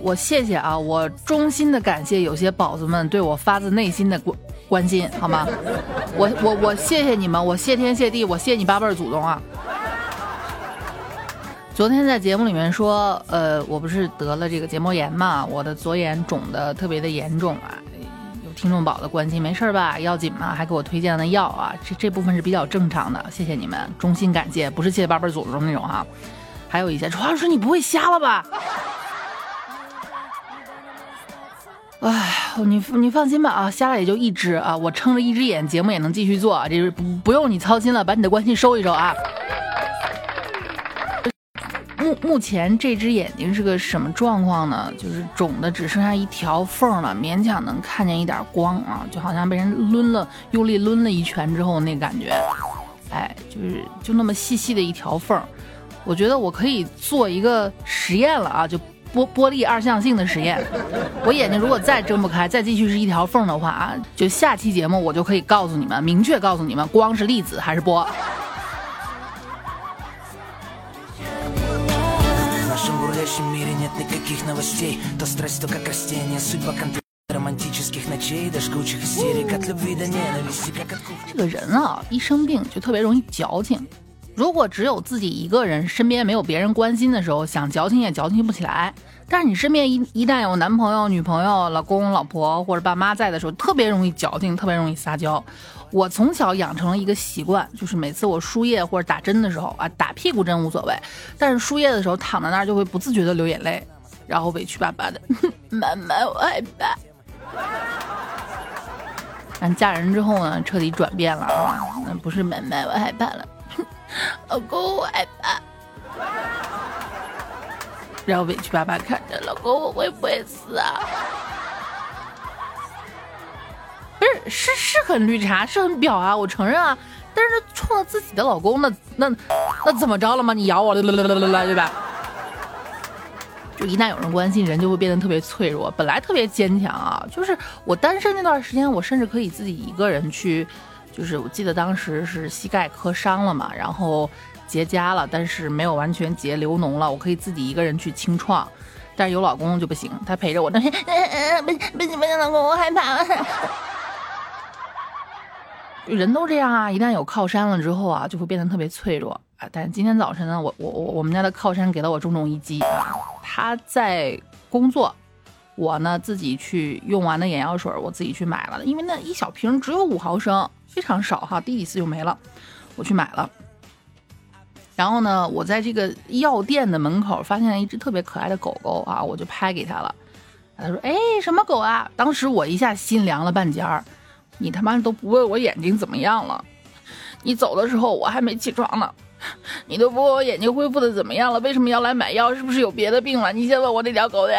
我谢谢啊，我衷心的感谢有些宝子们对我发自内心的关关心，好吗？我我我谢谢你们，我谢天谢地，我谢你八辈儿祖宗啊！昨天在节目里面说，呃，我不是得了这个结膜炎嘛，我的左眼肿的特别的严重啊。有听众宝的关心，没事吧？要紧吗？还给我推荐了药啊，这这部分是比较正常的，谢谢你们，衷心感谢，不是谢谢八辈祖宗那种哈。还有一些，楚老师你不会瞎了吧？哎，你你放心吧啊，瞎了也就一只啊，我撑着一只眼，节目也能继续做，这是不不用你操心了，把你的关心收一收啊。目目前这只眼睛是个什么状况呢？就是肿的只剩下一条缝了，勉强能看见一点光啊，就好像被人抡了，用力抡了一拳之后那感觉，哎，就是就那么细细的一条缝。我觉得我可以做一个实验了啊，就。玻玻璃二象性的实验，我眼睛如果再睁不开，再继续是一条缝的话啊，就下期节目我就可以告诉你们，明确告诉你们，光是粒子还是波。这个人啊，一生病就特别容易矫情。如果只有自己一个人，身边没有别人关心的时候，想矫情也矫情不起来。但是你身边一一旦有男朋友、女朋友、老公、老婆或者爸妈在的时候，特别容易矫情，特别容易撒娇。我从小养成了一个习惯，就是每次我输液或者打针的时候啊，打屁股针无所谓，但是输液的时候躺在那儿就会不自觉的流眼泪，然后委屈巴巴的，妈妈我害怕。但嫁人之后呢，彻底转变了啊，那不是妈妈我害怕了。老公，我害怕。然后委屈巴巴看着老公，我会不会死啊？不是，是是很绿茶，是很婊啊，我承认啊。但是冲着自己的老公，那那那怎么着了吗？你咬我，啦啦啦啦啦，对吧？就一旦有人关心，人就会变得特别脆弱。本来特别坚强啊，就是我单身那段时间，我甚至可以自己一个人去。就是我记得当时是膝盖磕伤了嘛，然后结痂了，但是没有完全结流脓了，我可以自己一个人去清创。但是有老公就不行，他陪着我，但是不不行不行，老公我害怕。人都这样啊，一旦有靠山了之后啊，就会变得特别脆弱啊。但是今天早晨呢，我我我我们家的靠山给了我重重一击啊，他在工作。我呢自己去用完的眼药水，我自己去买了，因为那一小瓶只有五毫升，非常少哈，滴几次就没了，我去买了。然后呢，我在这个药店的门口发现了一只特别可爱的狗狗啊，我就拍给他了。他说：“哎，什么狗啊？”当时我一下心凉了半截儿。你他妈都不问我眼睛怎么样了？你走的时候我还没起床呢，你都不问我眼睛恢复的怎么样了？为什么要来买药？是不是有别的病了？你先问我那条狗的。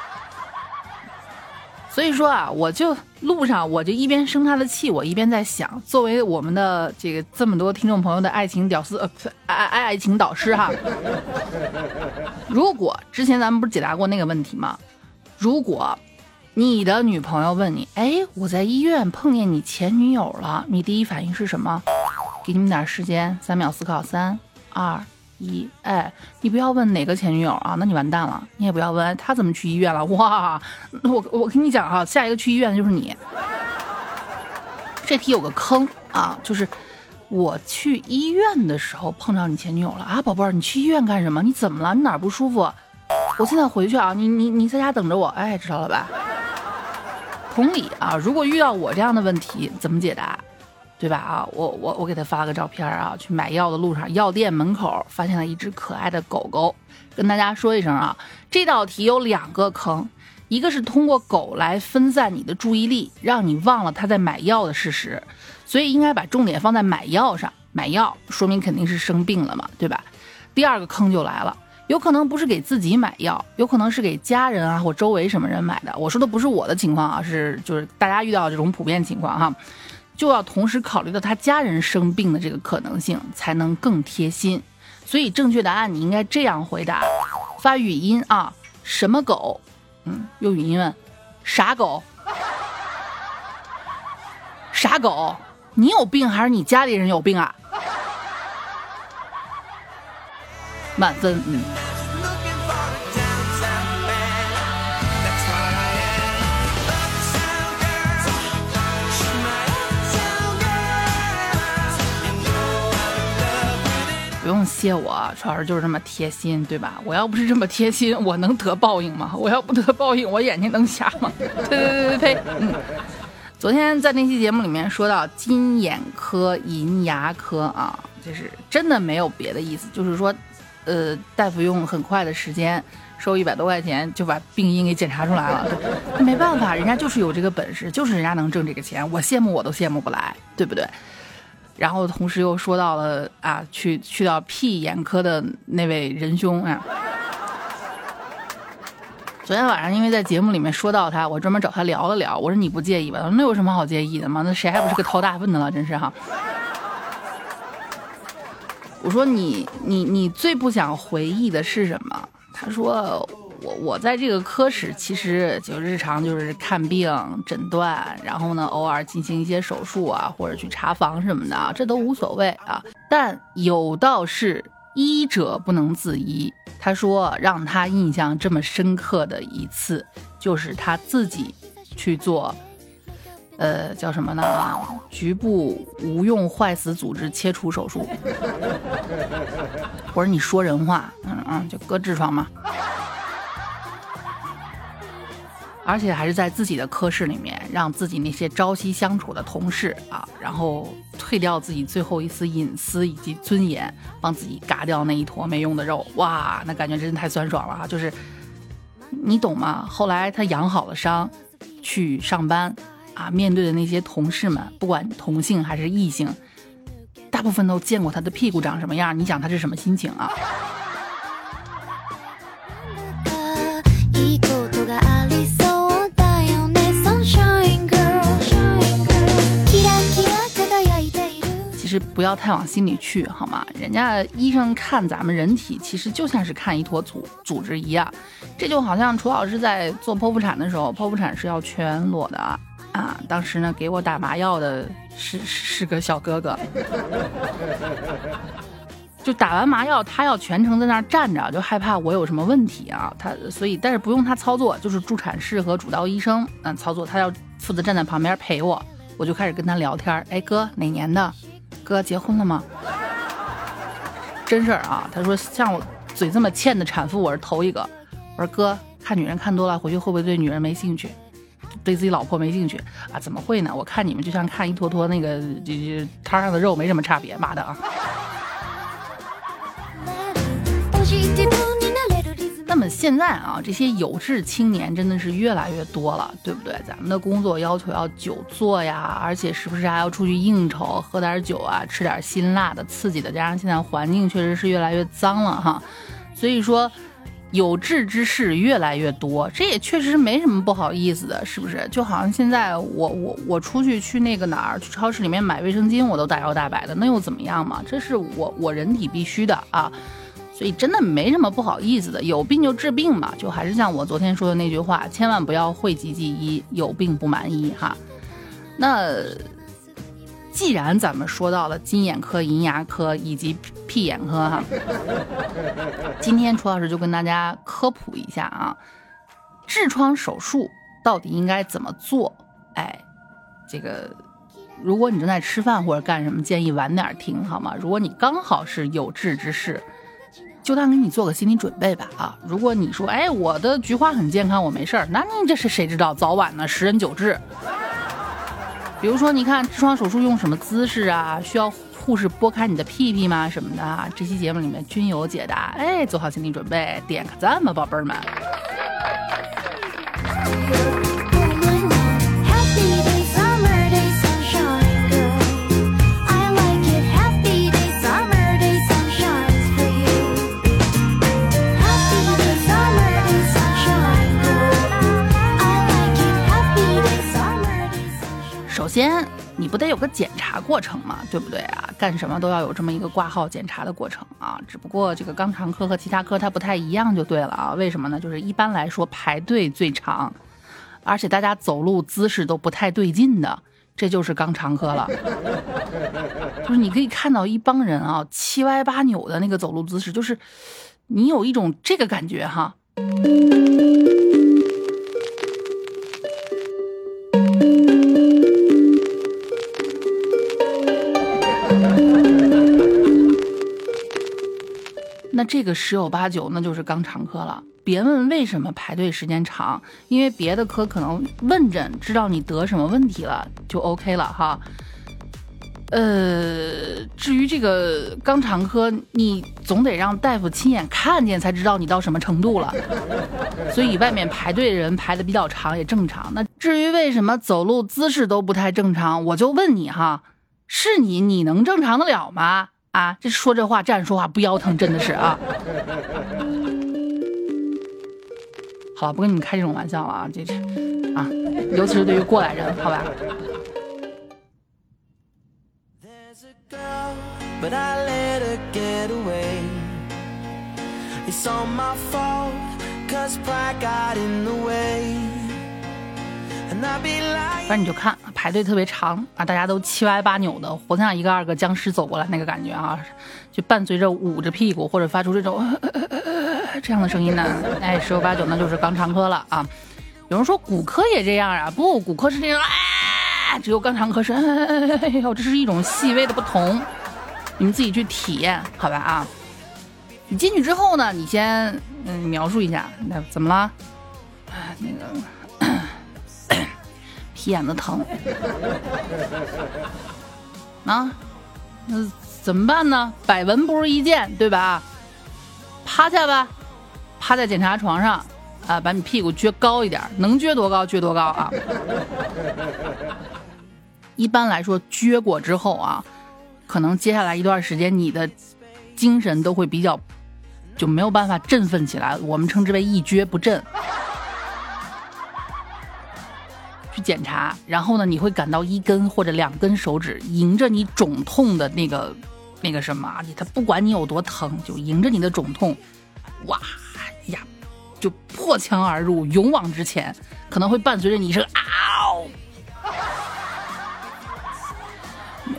所以说啊，我就路上我就一边生他的气，我一边在想，作为我们的这个这么多听众朋友的爱情屌丝呃爱爱爱情导师哈，如果之前咱们不是解答过那个问题吗？如果你的女朋友问你，哎，我在医院碰见你前女友了，你第一反应是什么？给你们点时间，三秒思考，三二。一哎，你不要问哪个前女友啊，那你完蛋了。你也不要问他怎么去医院了。哇，我我跟你讲哈，下一个去医院的就是你。这题有个坑啊，就是我去医院的时候碰着你前女友了啊，宝贝儿，你去医院干什么？你怎么了？你哪儿不舒服？我现在回去啊，你你你在家等着我。哎，知道了吧？同理啊，如果遇到我这样的问题，怎么解答？对吧？啊，我我我给他发了个照片啊，去买药的路上，药店门口发现了一只可爱的狗狗。跟大家说一声啊，这道题有两个坑，一个是通过狗来分散你的注意力，让你忘了他在买药的事实，所以应该把重点放在买药上。买药说明肯定是生病了嘛，对吧？第二个坑就来了，有可能不是给自己买药，有可能是给家人啊或周围什么人买的。我说的不是我的情况啊，是就是大家遇到这种普遍情况哈。就要同时考虑到他家人生病的这个可能性，才能更贴心。所以正确答案你应该这样回答：发语音啊，什么狗？嗯，用语音问，傻狗？傻狗？你有病还是你家里人有病啊？满分，嗯。谢我，主要是就是这么贴心，对吧？我要不是这么贴心，我能得报应吗？我要不得报应，我眼睛能瞎吗？呸呸呸呸！嗯，昨天在那期节目里面说到金眼科、银牙科啊，就是真的没有别的意思，就是说，呃，大夫用很快的时间。收一百多块钱就把病因给检查出来了，那 没办法，人家就是有这个本事，就是人家能挣这个钱，我羡慕我都羡慕不来，对不对？然后同时又说到了啊，去去到屁眼科的那位仁兄啊，昨天晚上因为在节目里面说到他，我专门找他聊了聊，我说你不介意吧？他说那有什么好介意的吗？那谁还不是个掏大粪的了？真是哈。我说你你你最不想回忆的是什么？他说：“我我在这个科室，其实就日常就是看病、诊断，然后呢，偶尔进行一些手术啊，或者去查房什么的，这都无所谓啊。但有道是医者不能自医。他说，让他印象这么深刻的一次，就是他自己去做，呃，叫什么呢？局部无用坏死组织切除手术。”或者你说人话，嗯嗯，就割痔疮嘛，而且还是在自己的科室里面，让自己那些朝夕相处的同事啊，然后退掉自己最后一丝隐私以及尊严，帮自己嘎掉那一坨没用的肉，哇，那感觉真的太酸爽了啊！就是你懂吗？后来他养好了伤，去上班啊，面对的那些同事们，不管同性还是异性。大部分都见过他的屁股长什么样，你想他是什么心情啊？其实不要太往心里去，好吗？人家医生看咱们人体，其实就像是看一坨组组织一样。这就好像楚老师在做剖腹产的时候，剖腹产是要全裸的啊。啊，当时呢，给我打麻药的是是个小哥哥，就打完麻药，他要全程在那儿站着，就害怕我有什么问题啊。他所以，但是不用他操作，就是助产士和主刀医生嗯操作，他要负责站在旁边陪我。我就开始跟他聊天，哎哥，哪年的？哥结婚了吗？真事儿啊。他说像我嘴这么欠的产妇，我是头一个。我说哥，看女人看多了，回去会不会对女人没兴趣？对自己老婆没兴趣啊？怎么会呢？我看你们就像看一坨坨那个就就摊上的肉，没什么差别。妈的啊！现在啊，这些有志青年真的是越来越多了，对不对？咱们的工作要求要久坐呀，而且时不时还要出去应酬，喝点酒啊，吃点辛辣的、刺激的？加上现在环境确实是越来越脏了哈，所以说。有志之士越来越多，这也确实没什么不好意思的，是不是？就好像现在我我我出去去那个哪儿，去超市里面买卫生巾，我都大摇大摆的，那又怎么样嘛？这是我我人体必须的啊，所以真的没什么不好意思的。有病就治病嘛，就还是像我昨天说的那句话，千万不要讳疾忌医，有病不满医哈。那。既然咱们说到了金眼科、银牙科以及屁眼科哈，今天楚老师就跟大家科普一下啊，痔疮手术到底应该怎么做？哎，这个如果你正在吃饭或者干什么，建议晚点听好吗？如果你刚好是有志之士，就当给你做个心理准备吧啊！如果你说哎我的菊花很健康，我没事儿，那你这是谁知道？早晚呢，十人九痔。比如说，你看痔疮手术用什么姿势啊？需要护士拨开你的屁屁吗？什么的啊？这期节目里面均有解答。哎，做好心理准备，点个赞吧，宝贝儿们。先，你不得有个检查过程嘛，对不对啊？干什么都要有这么一个挂号检查的过程啊。只不过这个肛肠科和其他科它不太一样，就对了啊。为什么呢？就是一般来说排队最长，而且大家走路姿势都不太对劲的，这就是肛肠科了。就是你可以看到一帮人啊，七歪八扭的那个走路姿势，就是你有一种这个感觉哈。那这个十有八九那就是肛肠科了。别问为什么排队时间长，因为别的科可能问诊知道你得什么问题了就 OK 了哈。呃，至于这个肛肠科，你总得让大夫亲眼看见才知道你到什么程度了。所以外面排队的人排的比较长也正常。那至于为什么走路姿势都不太正常，我就问你哈，是你你能正常得了吗？啊，这说这话站着说话不腰疼，真的是啊。好了，不跟你们开这种玩笑了啊，这是啊，尤其是对于过来人，好吧。反正你就看排队特别长啊，大家都七歪八扭的，活像一个二个僵尸走过来那个感觉啊，就伴随着捂着屁股或者发出这种这样的声音呢，哎，十有八九那就是肛肠科了啊。有人说骨科也这样啊，不，骨科是这样，啊，只有肛肠科是，哎呦，这是一种细微的不同，你们自己去体验好吧啊。你进去之后呢，你先嗯描述一下，那怎么了？啊，那个屁眼子疼啊，那怎么办呢？百闻不如一见，对吧？趴下吧，趴在检查床上啊，把你屁股撅高一点，能撅多高撅多高啊。一般来说，撅过之后啊，可能接下来一段时间你的精神都会比较。就没有办法振奋起来，我们称之为一蹶不振。检查，然后呢，你会感到一根或者两根手指迎着你肿痛的那个那个什么，他不管你有多疼，就迎着你的肿痛，哇呀，就破墙而入，勇往直前，可能会伴随着你一声嗷，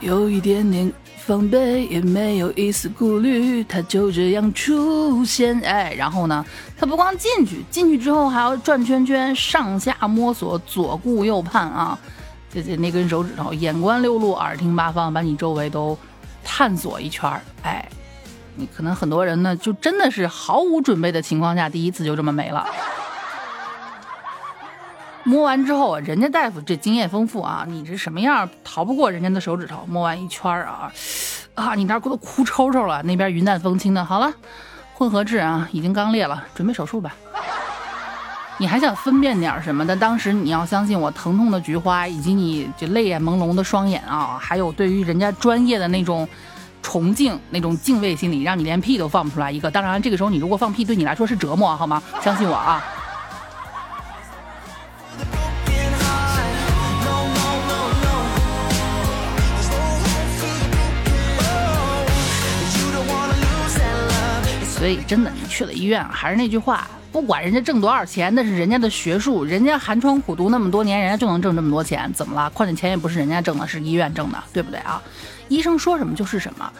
有一点点。防备也没有一丝顾虑，他就这样出现。哎，然后呢，他不光进去，进去之后还要转圈圈，上下摸索，左顾右盼啊，这这那根手指头，眼观六路，耳听八方，把你周围都探索一圈儿。哎，你可能很多人呢，就真的是毫无准备的情况下，第一次就这么没了。摸完之后啊，人家大夫这经验丰富啊，你这什么样逃不过人家的手指头。摸完一圈啊，啊，你那都哭抽抽了，那边云淡风轻的。好了，混合痔啊，已经肛裂了，准备手术吧。你还想分辨点什么的？当时你要相信我，疼痛的菊花，以及你这泪眼朦胧的双眼啊，还有对于人家专业的那种崇敬、那种敬畏心理，让你连屁都放不出来一个。当然，这个时候你如果放屁，对你来说是折磨，好吗？相信我啊。所以真的，你去了医院，还是那句话，不管人家挣多少钱，那是人家的学术，人家寒窗苦读那么多年，人家就能挣这么多钱，怎么了？况且钱也不是人家挣的，是医院挣的，对不对啊？医生说什么就是什么。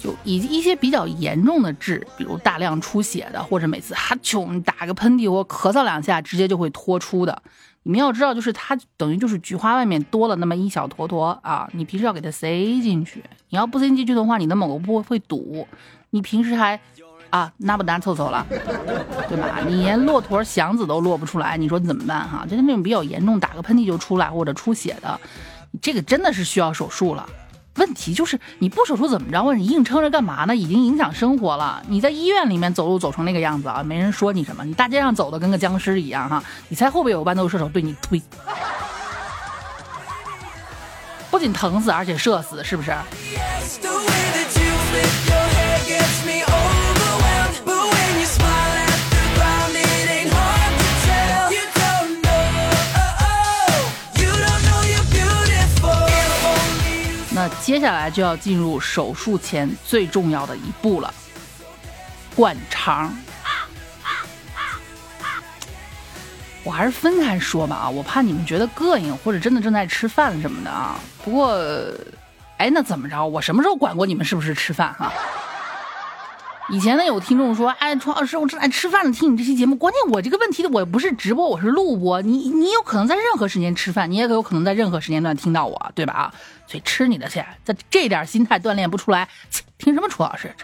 就以一些比较严重的痣，比如大量出血的，或者每次哈啾你打个喷嚏或咳嗽两下，直接就会脱出的。你们要知道，就是它等于就是菊花外面多了那么一小坨坨啊，你平时要给它塞进去。你要不塞进去的话，你的某个部位会堵。你平时还。啊，那不拿凑凑了，对吧？你连骆驼祥子都落不出来，你说你怎么办哈？就是那种比较严重，打个喷嚏就出来或者出血的，这个真的是需要手术了。问题就是你不手术怎么着？啊你硬撑着干嘛呢？已经影响生活了。你在医院里面走路走成那个样子啊，没人说你什么。你大街上走的跟个僵尸一样哈。你猜后边有豌豆射手对你推，不仅疼死，而且射死，是不是？接下来就要进入手术前最重要的一步了，灌肠。我还是分开说吧啊，我怕你们觉得膈应，或者真的正在吃饭什么的啊。不过，哎，那怎么着？我什么时候管过你们是不是吃饭哈？以前呢，有听众说，哎，楚老师，我正在吃饭呢，听你这期节目。关键我这个问题的，我不是直播，我是录播。你你有可能在任何时间吃饭，你也有可能在任何时间段听到我，对吧？啊，所以吃你的去，在这点心态锻炼不出来，听什么楚老师？